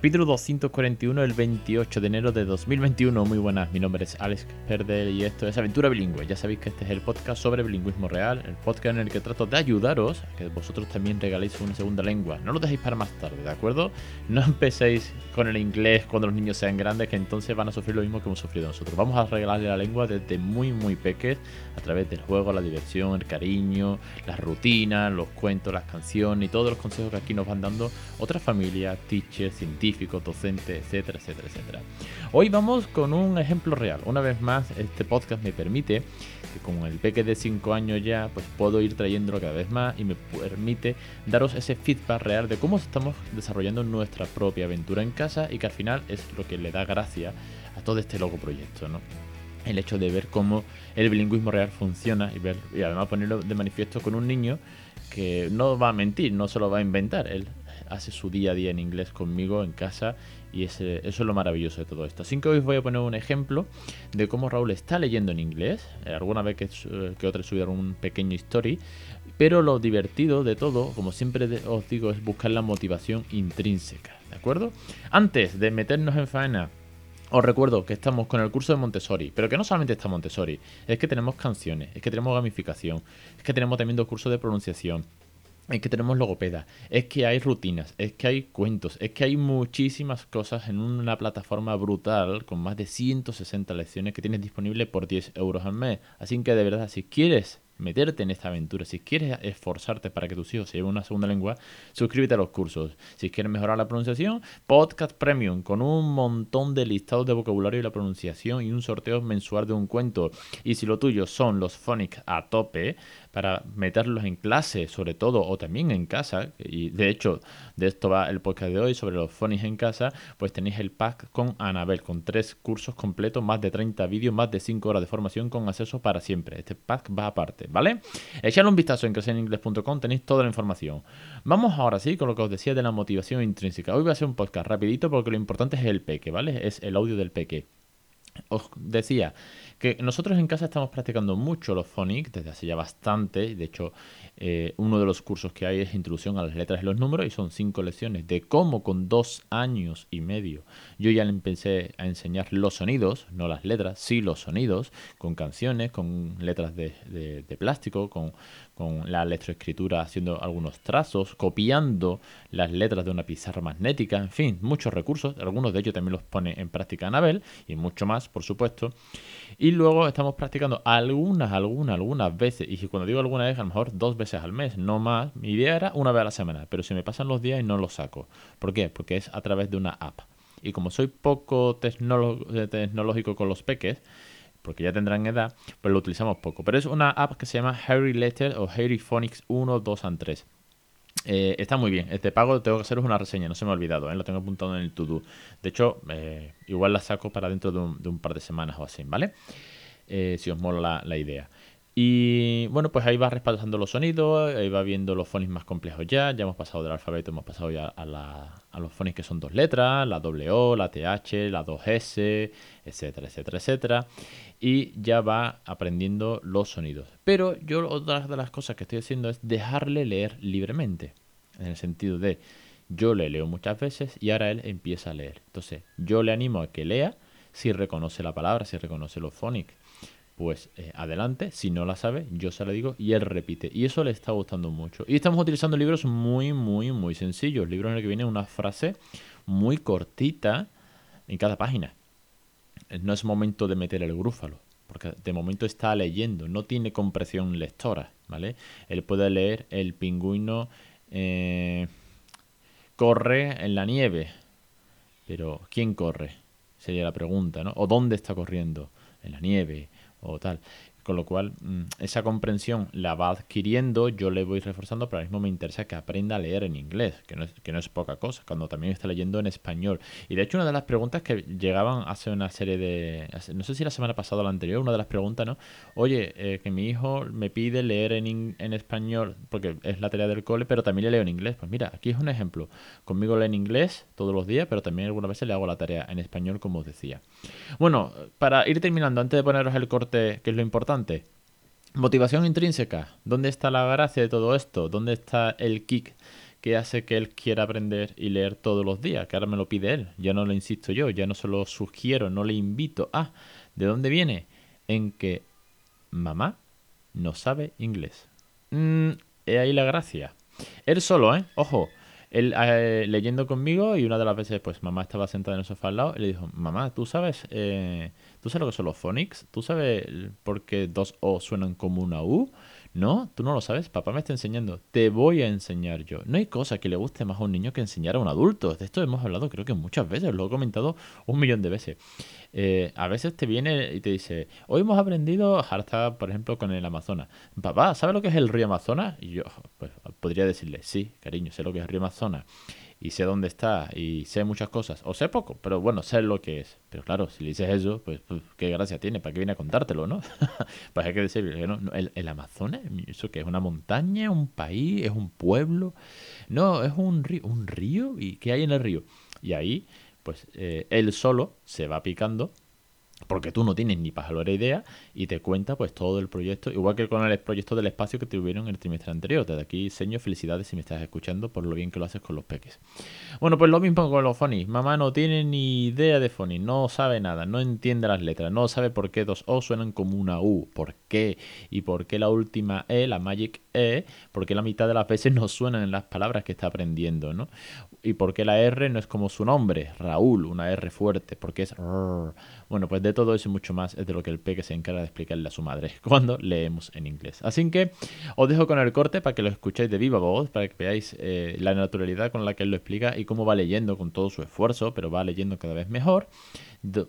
Capítulo 241, el 28 de enero de 2021. Muy buenas, mi nombre es Alex Perder y esto es Aventura Bilingüe. Ya sabéis que este es el podcast sobre bilingüismo real, el podcast en el que trato de ayudaros a que vosotros también regaléis una segunda lengua. No lo dejéis para más tarde, ¿de acuerdo? No empecéis con el inglés cuando los niños sean grandes, que entonces van a sufrir lo mismo que hemos sufrido nosotros. Vamos a regalarle la lengua desde muy, muy pequeños a través del juego, la diversión, el cariño, las rutinas, los cuentos, las canciones y todos los consejos que aquí nos van dando otras familias, teachers, científicos científico, docente, etcétera, etcétera, etcétera. Hoy vamos con un ejemplo real. Una vez más, este podcast me permite que con el peque de 5 años ya, pues puedo ir trayéndolo cada vez más y me permite daros ese feedback real de cómo estamos desarrollando nuestra propia aventura en casa y que al final es lo que le da gracia a todo este logo proyecto, ¿no? el hecho de ver cómo el bilingüismo real funciona y ver y además ponerlo de manifiesto con un niño que no va a mentir, no se lo va a inventar, él hace su día a día en inglés conmigo en casa y ese, eso es lo maravilloso de todo esto. Así que hoy os voy a poner un ejemplo de cómo Raúl está leyendo en inglés. Eh, alguna vez que, que otra subieron un pequeño story. Pero lo divertido de todo, como siempre os digo, es buscar la motivación intrínseca. ¿De acuerdo? Antes de meternos en faena os recuerdo que estamos con el curso de Montessori, pero que no solamente está Montessori, es que tenemos canciones, es que tenemos gamificación, es que tenemos también dos cursos de pronunciación, es que tenemos logopeda, es que hay rutinas, es que hay cuentos, es que hay muchísimas cosas en una plataforma brutal con más de 160 lecciones que tienes disponible por 10 euros al mes. Así que de verdad, si quieres meterte en esta aventura, si quieres esforzarte para que tus hijos se lleven una segunda lengua, suscríbete a los cursos. Si quieres mejorar la pronunciación, Podcast Premium con un montón de listados de vocabulario y la pronunciación y un sorteo mensual de un cuento. Y si lo tuyo son los phonics a tope, para meterlos en clase, sobre todo, o también en casa, y de hecho, de esto va el podcast de hoy sobre los phonics en casa, pues tenéis el pack con Anabel, con tres cursos completos, más de 30 vídeos, más de 5 horas de formación con acceso para siempre. Este pack va aparte. ¿Vale? Echadle un vistazo en crecereningles.com, tenéis toda la información. Vamos ahora sí con lo que os decía de la motivación intrínseca. Hoy voy a hacer un podcast rapidito porque lo importante es el peque, ¿vale? Es el audio del peque. Os decía que nosotros en casa estamos practicando mucho los phonics desde hace ya bastante. De hecho, eh, uno de los cursos que hay es Introducción a las letras y los números y son cinco lecciones de cómo con dos años y medio yo ya le empecé a enseñar los sonidos, no las letras, sí los sonidos, con canciones, con letras de, plástico, con, con la electroescritura haciendo algunos trazos, copiando las letras de una pizarra magnética, en fin, muchos recursos. Algunos de ellos también los pone en práctica Anabel y mucho más, por supuesto. Y luego estamos practicando algunas, algunas, algunas veces. Y cuando digo alguna vez, a lo mejor dos veces al mes, no más. Mi idea era una vez a la semana. Pero se me pasan los días y no los saco. ¿Por qué? Porque es a través de una app. Y como soy poco eh, tecnológico con los peques, porque ya tendrán edad, pues lo utilizamos poco. Pero es una app que se llama Harry Letter o Harry Phonics 1, 2 and 3. Eh, está muy bien. Este pago tengo que haceros una reseña, no se me ha olvidado, ¿eh? lo tengo apuntado en el to-do. De hecho, eh, igual la saco para dentro de un, par de semanas o así, ¿vale? si os mola la idea. Y bueno, pues ahí va respaldando los sonidos, ahí va viendo los phonics más complejos ya. Ya hemos pasado del alfabeto, hemos pasado ya a, los phonics que son dos letras, la O, la TH, la 2S, etcétera, etcétera, etcétera. Y ya va aprendiendo los sonidos. Pero yo otra de las cosas que estoy haciendo es dejarle leer libremente. En el sentido de yo le leo muchas veces y ahora él empieza a leer. Entonces yo le animo a que lea si reconoce la palabra, si reconoce los phonics pues eh, adelante. Si no la sabe, yo se la digo y él repite. Y eso le está gustando mucho. Y estamos utilizando libros muy, muy, muy sencillos. Libros en el que viene una frase muy cortita en cada página. No es momento de meter el grúfalo, porque de momento está leyendo, no tiene compresión lectora, ¿vale? Él puede leer el pingüino eh, corre en la nieve, pero ¿quién corre? Sería la pregunta, ¿no? ¿O dónde está corriendo? En la nieve, o tal. Con lo cual, mm, esa comprensión la va adquiriendo, yo le voy reforzando, pero ahora mismo me interesa que aprenda a leer en inglés, que no es, que no es poca cosa, cuando también está leyendo en español. Y de hecho, una de las preguntas que llegaban hace una serie de. No sé si la semana pasada o la anterior, una de las preguntas, ¿no? Oye, eh, que mi hijo me pide leer en, en español, porque es la tarea del cole, pero también le leo en inglés. Pues mira, aquí es un ejemplo. Conmigo lee en inglés todos los días, pero también algunas veces le hago la tarea en español, como os decía. Bueno, para ir terminando, antes de poneros el corte, que es lo importante. Motivación intrínseca. ¿Dónde está la gracia de todo esto? ¿Dónde está el kick que hace que él quiera aprender y leer todos los días? Que ahora me lo pide él. Ya no lo insisto yo, ya no se lo sugiero, no le invito. Ah, ¿de dónde viene? En que mamá no sabe inglés. Mm, ahí la gracia. Él solo, ¿eh? Ojo él eh, leyendo conmigo y una de las veces, pues mamá estaba sentada en el sofá al lado y le dijo, mamá, ¿tú sabes, eh, ¿tú sabes lo que son los phonics? ¿Tú sabes por qué dos O suenan como una U? No, tú no lo sabes, papá me está enseñando, te voy a enseñar yo. No hay cosa que le guste más a un niño que enseñar a un adulto. De esto hemos hablado creo que muchas veces, lo he comentado un millón de veces. Eh, a veces te viene y te dice, hoy hemos aprendido, ahora por ejemplo con el Amazonas. Papá, ¿sabes lo que es el río Amazonas? Y yo pues, podría decirle, sí, cariño, sé lo que es el río Amazonas y sé dónde está y sé muchas cosas. O sé poco, pero bueno, sé lo que es. Pero claro, si le dices eso, pues, pues qué gracia tiene, ¿para qué viene a contártelo, no? pues hay que decir, el, el, Amazonas, ¿eso que es? ¿Una montaña? ¿Un país? ¿Es un pueblo? No, es un río. ¿Un río? ¿Y qué hay en el río? Y ahí, pues eh, él solo se va picando porque tú no tienes ni pajalora idea y te cuenta pues todo el proyecto, igual que con el proyecto del espacio que tuvieron el trimestre anterior. Desde aquí, señor, felicidades si me estás escuchando por lo bien que lo haces con los peques. Bueno, pues lo mismo con los phonies. Mamá no tiene ni idea de phonies, no sabe nada, no entiende las letras, no sabe por qué dos O suenan como una U, por qué y por qué la última E, la Magic E, por qué la mitad de las veces no suenan en las palabras que está aprendiendo, ¿no? Y por qué la R no es como su nombre, Raúl, una R fuerte, porque es... Bueno, pues de todo eso y mucho más es de lo que el peque se encarga de explicarle a su madre cuando leemos en inglés. Así que os dejo con el corte para que lo escuchéis de viva voz, para que veáis eh, la naturalidad con la que él lo explica y cómo va leyendo con todo su esfuerzo, pero va leyendo cada vez mejor.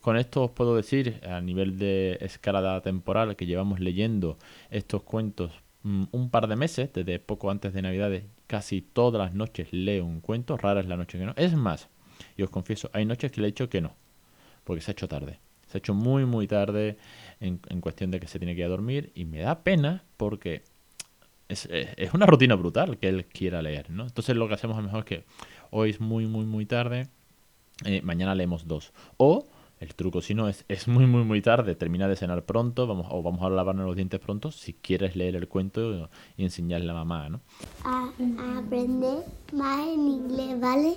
Con esto os puedo decir, a nivel de escalada temporal, que llevamos leyendo estos cuentos mm, un par de meses, desde poco antes de Navidades, casi todas las noches leo un cuento, rara es la noche que no. Es más, y os confieso, hay noches que le he dicho que no, porque se ha hecho tarde. Se ha hecho muy, muy tarde en, cuestión de que se tiene que ir a dormir y me da pena porque es, es, una rutina brutal que él quiera leer, ¿no? Entonces lo que hacemos a lo mejor es que hoy es muy, muy, muy tarde, eh, mañana leemos dos. O el truco, si no, es, es muy, muy, muy tarde, termina de cenar pronto, vamos, o vamos a lavarnos los dientes pronto, si quieres leer el cuento y enseñarle a la mamá, ¿no? A, aprender más en inglés, ¿vale?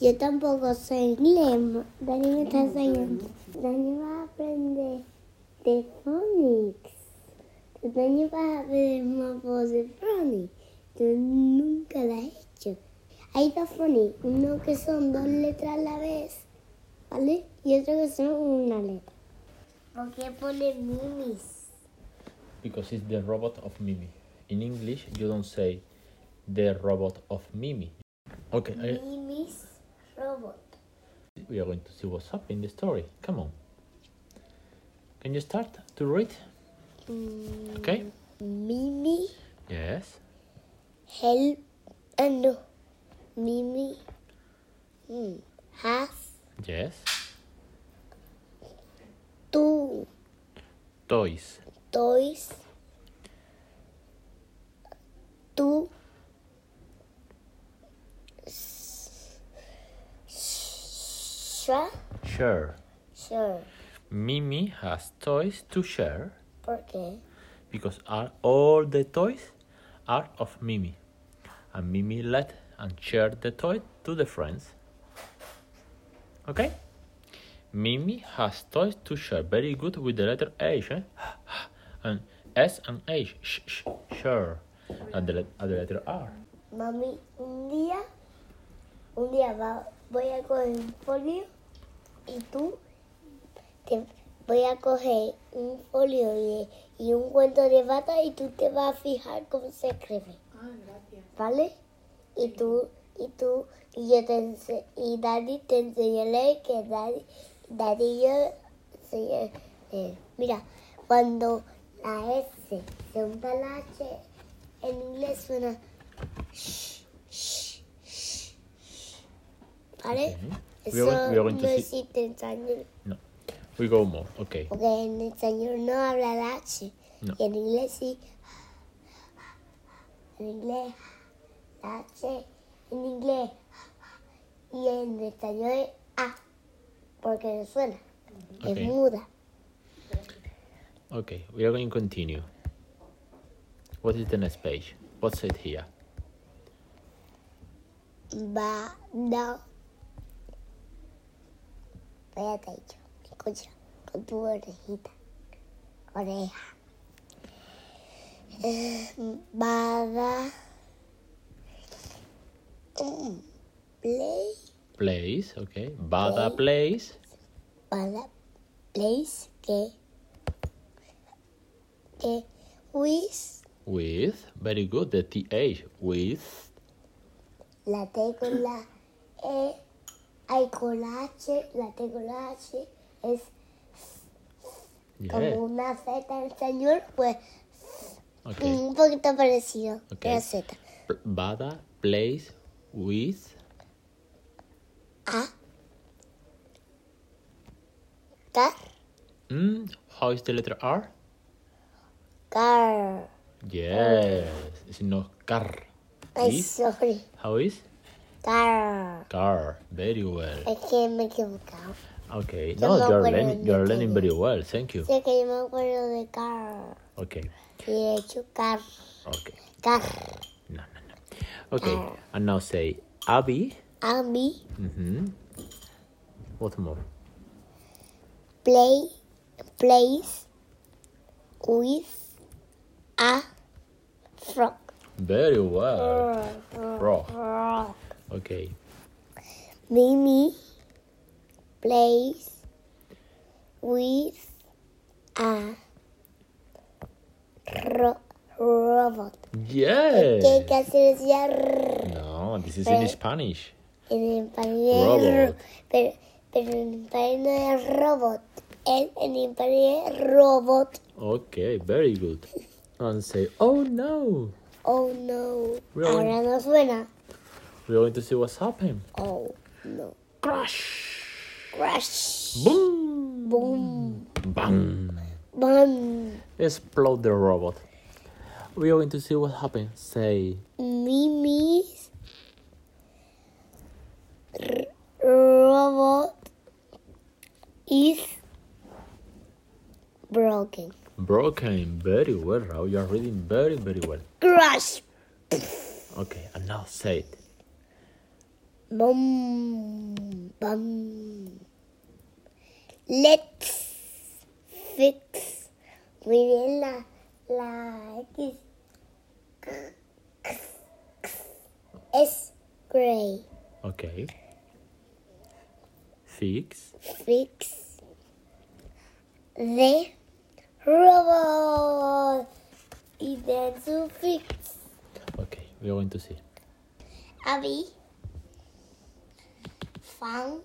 Yo tampoco sé inglés, Dani me está enseñando. Dani va a aprender de phonics. Dani va a aprender más voz de phonics. Yo nunca la he hecho. Hay dos phonics, uno que son dos letras a la vez, ¿vale? Y otro que son una letra. ¿Por qué pone mimis? Because it's the robot of Mimi. In English, you don't say the robot of Mimi. Okay. Mimi's robot. We are going to see what's up in the story. Come on. Can you start to read? Mm, okay. Mimi. Yes. Help and uh, Mimi mm, has. Yes. Two. Toys. Toys. Two. Sure. Sure. Sure. Mimi has toys to share. ¿Por qué? Because are all the toys are of Mimi. And Mimi let and shared the toy to the friends. Okay? Mimi has toys to share. Very good with the letter H. Eh? And S and H. Sh, sh, sure. And the, and the letter R. Mami, un día, un día va, voy a coger un folio y tú te voy a coger un folio y, y un cuento de bata y tú te vas a fijar cómo se escribe. Ah, gracias. ¿Vale? Y tú, y tú, y yo te ense- y Daddy te enseñaré que Daddy, Daddy y yo, enseñé- eh, mira, cuando la S, se junta la H, en inglés suena sh, sh, sh. ¿Vale? We are going- we are going Eso to no see- existe en español. No. We go more. Okay. Porque en español no habla la H. No. Y en inglés sí. En inglés, la H. En inglés. Y en español es A. Porque no suena. Ok. Es muda. Okay. We are going to continue. What is the next page? What's it here? Va, no. Espérate, yo. Escucha. Con tu orejita. Oreja. Eh, Bada. Mm, Play. Place. Okay. Bada place. Bada. Place. Que. Que. With. With. Very good. The th. With. La T con la E. Hay con la la H. Es como Yeah. una Z en español. Pues. Okay. Un poquito parecido Ok. a la Z. Bada place with. A. Car. Mm, how is the letter R? Car. Yes. It's not car. Is? sorry. How is? Car. Car. Very well. Es que me he equivocado. Okay. No, you're learning. You're learning very well. Thank you. Sé que yo me acuerdo de car. Okay. Y he hecho car. Okay. Car. No, no, no. Okay. And now say Abby. Abby. Mm-hmm. What more? Play. Place. With. A. Frog. Very well. Frog. Okay. Mimi. Plays. With. A. Ro- robot. Yes. Que casi decía. No, this is in Spanish. En español Robot. pero, pero en español no es robot. En, en español es robot. Okay, very good. And say, oh no, Oh no. Really? Ahora no suena. We're going to see what's happened. Oh no. Crash. Crash. Boom. Boom. Bang. Bam. Explode the robot. We are going to see what happened. Say, Mimi's robot is broken. broken. Very well, Raul. You are reading very, very well. Crash. Okay, and now say it. Bum, bum. Let's fix. Muy bien la, la X. Es gray. Okay. Fix. Fix the robot. Then to fix. Okay, we are going to see. Abby found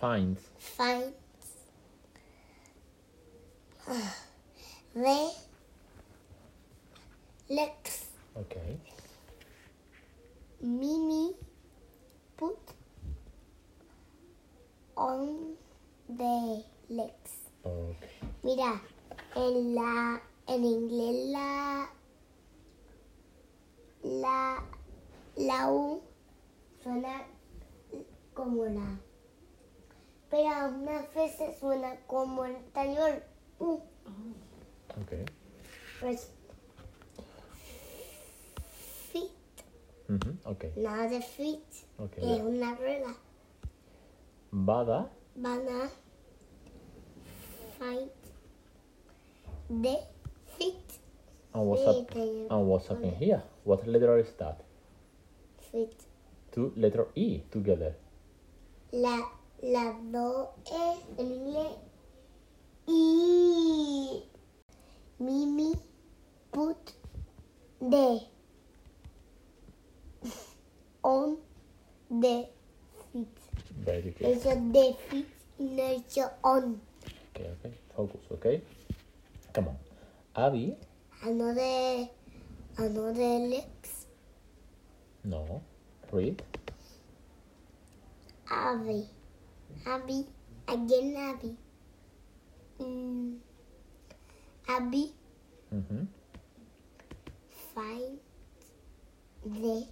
Find. finds the legs Okay. Mimi put on the legs. Okay. Mira, en la en inglés la la la U suena como la pero algunas veces suena como en español U. Okay. Pues fit, Mhm. Okay. nada de fit, Okay. es una rueda. Bada. Van a find the fit, And what's up? And what's up in here? What letter is that? fit. Two letter E together. La, la do E en inglés. Y Mimi put the on the feet. Very good. De feet no hecho on. Okay, okay. Focus, okay? Come on. Abby. Another, another lips. No. Read. Abby. Abby. Again Abby. Mm. Abby Mm-hmm. find the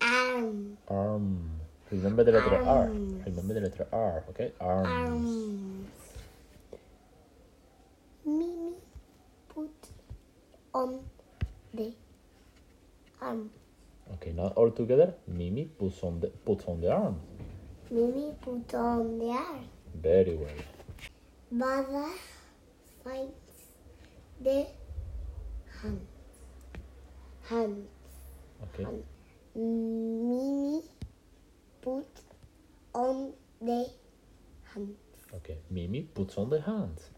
arm. Arm. Remember the letter R. Remember the letter R, okay? Arms. Arms. Mimi put on the arm. Okay, now all together. Mimi puts on the puts on the arm. Mimi put on the arm. Very well. Baba finds the hand. Hand. Okay. Mimi put on the hand. Okay. Mimi puts on the hands.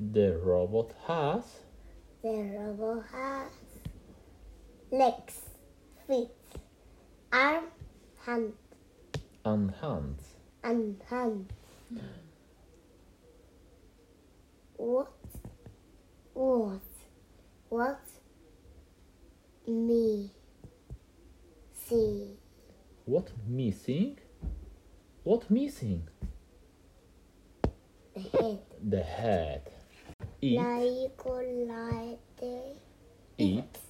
The robot has The robot has legs, feet, arm, hand, and hand. and hand. What? What? What? Me. See. What missing? What missing? The head. The head. Eat. Like like Eat. Mm,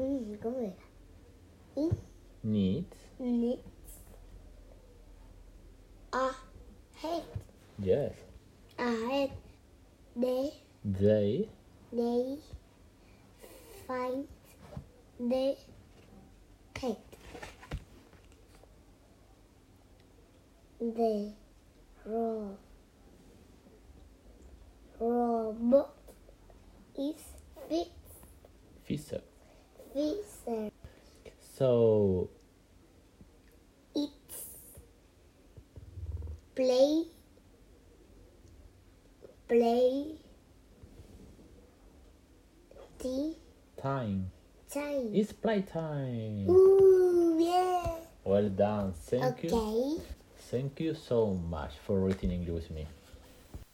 ¿Cómo era? Y Need. needs a head. Yes. A head. They They they find the head. The ro- robot is fix fixer. Fixer. So It's play play the time. time. It's playtime. Ooh, yeah. Well done. Thank you. Okay. Thank you so much for reading English with me.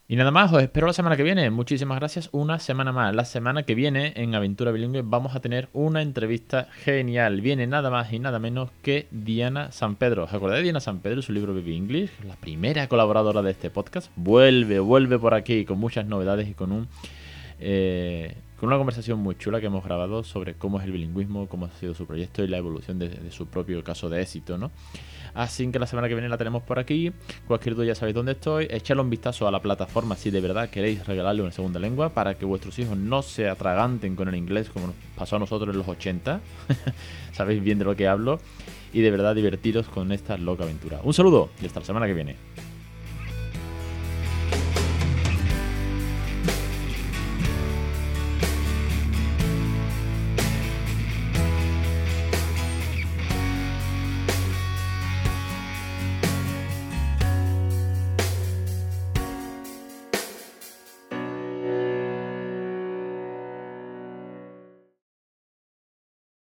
Y nada más, os espero la semana que viene. Muchísimas gracias. Una semana más. La semana que viene en Aventura Bilingüe vamos a tener una entrevista genial. Viene nada más y nada menos que Diana San Pedro. ¿Os acordáis de Diana San Pedro, su libro Baby English? La primera colaboradora de este podcast. Vuelve, vuelve por aquí con muchas novedades y con un... eh, con una conversación muy chula que hemos grabado sobre cómo es el bilingüismo, cómo ha sido su proyecto y la evolución de, de su propio caso de éxito, ¿no? Así que la semana que viene la tenemos por aquí. Cualquier duda ya sabéis dónde estoy. Echadle un vistazo a la plataforma si de verdad queréis regalarle una segunda lengua para que vuestros hijos no se atraganten con el inglés como nos pasó a nosotros en los 80. sabéis bien de lo que hablo. Y de verdad divertiros con esta loca aventura. Un saludo y hasta la semana que viene.